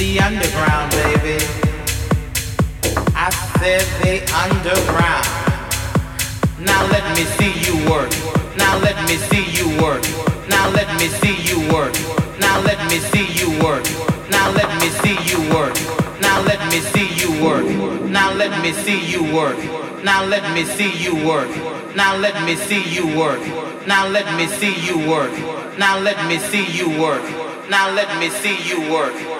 the underground, baby. I said the underground. Now let me see you work. Now let me see you work. Now let me see you work. Now let me see you work. Now let me see you work. Now let me see you work. Now let me see you work. Now let me see you work. Now let me see you work. Now let me see you work. Now let me see you work. Now let me see you work.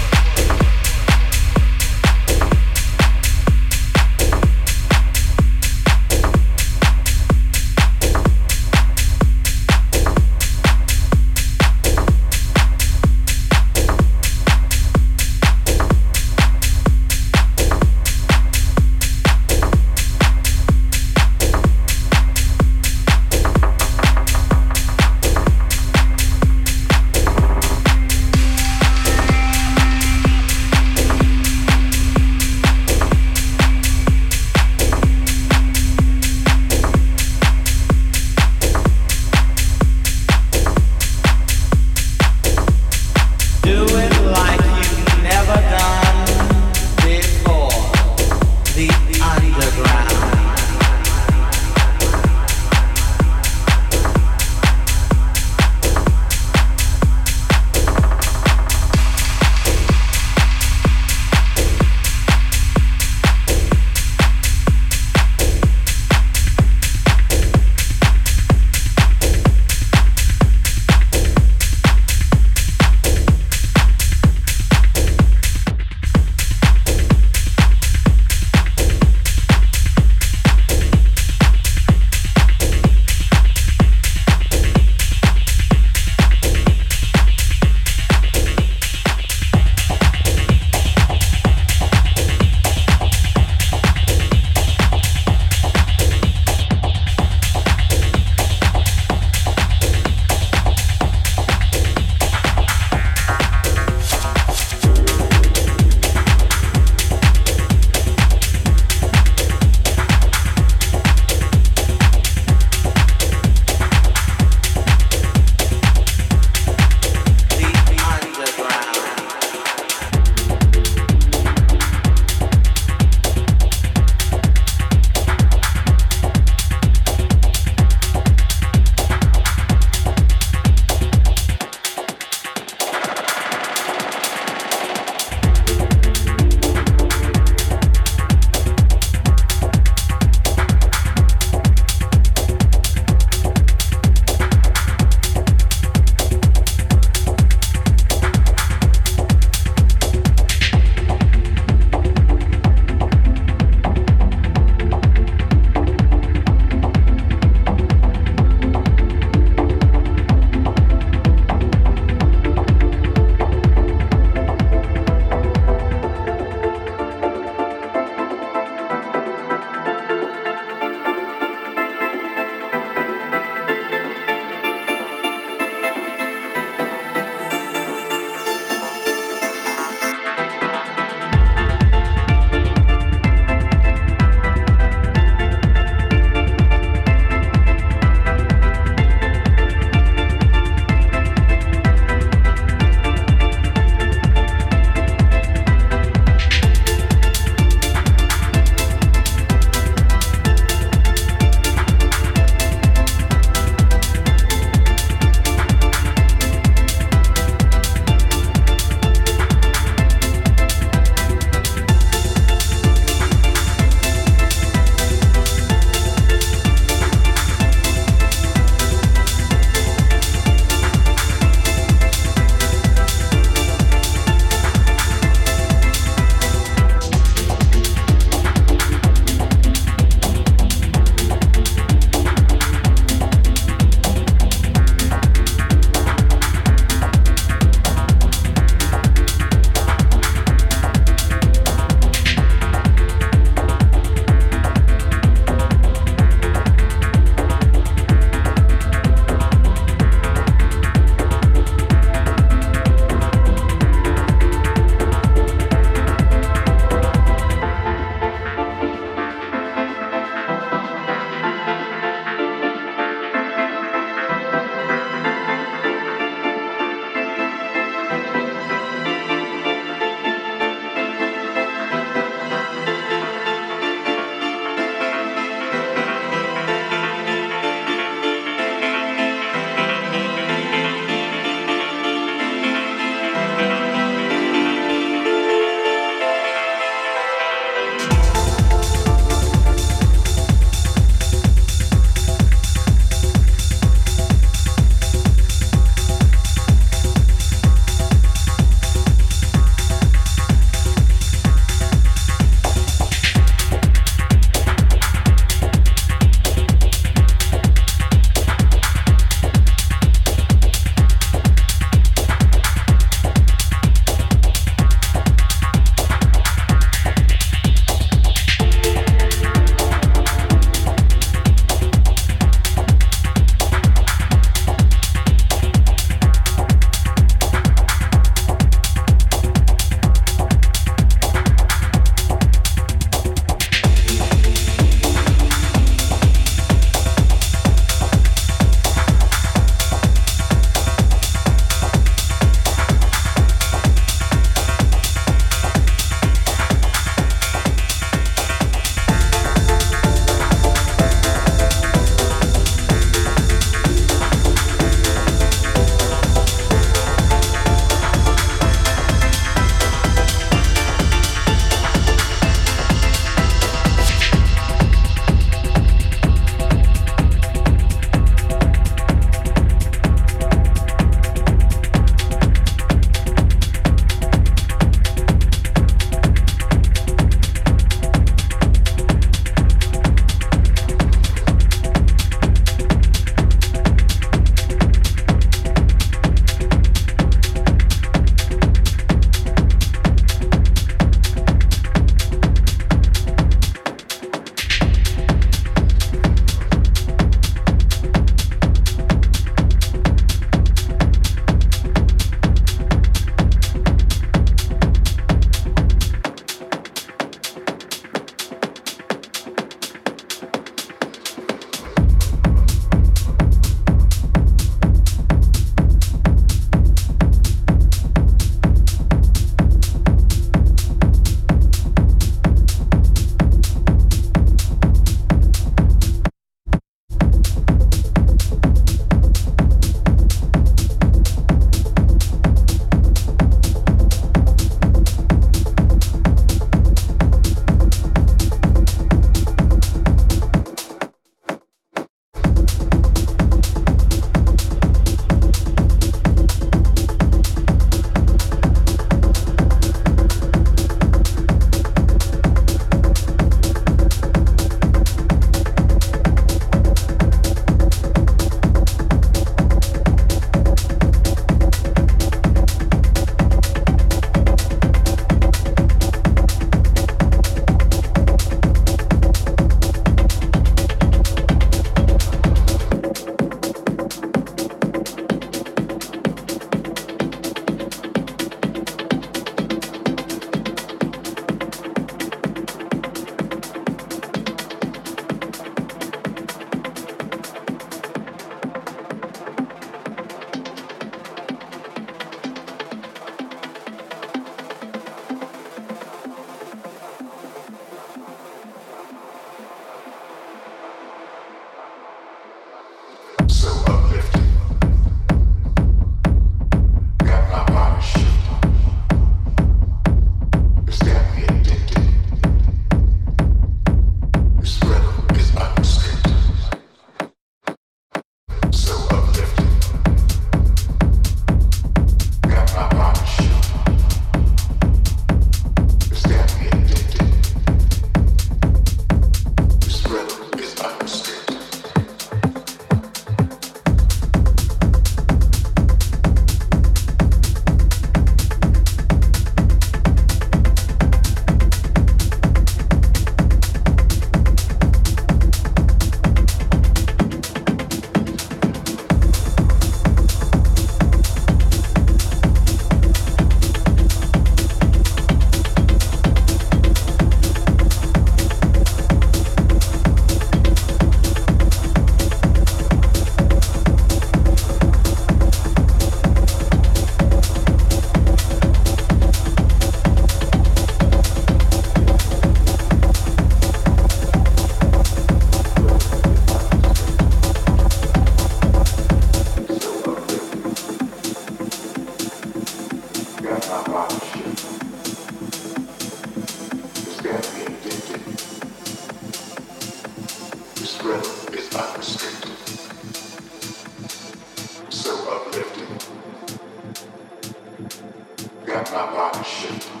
got my body shaking.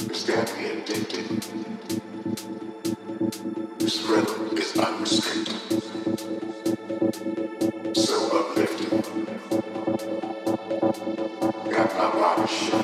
It's got me addicted. This rhythm is unrestricted. So uplifting. Got my body shaking.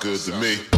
Good to me.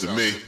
To me.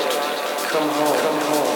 Come home. Come home.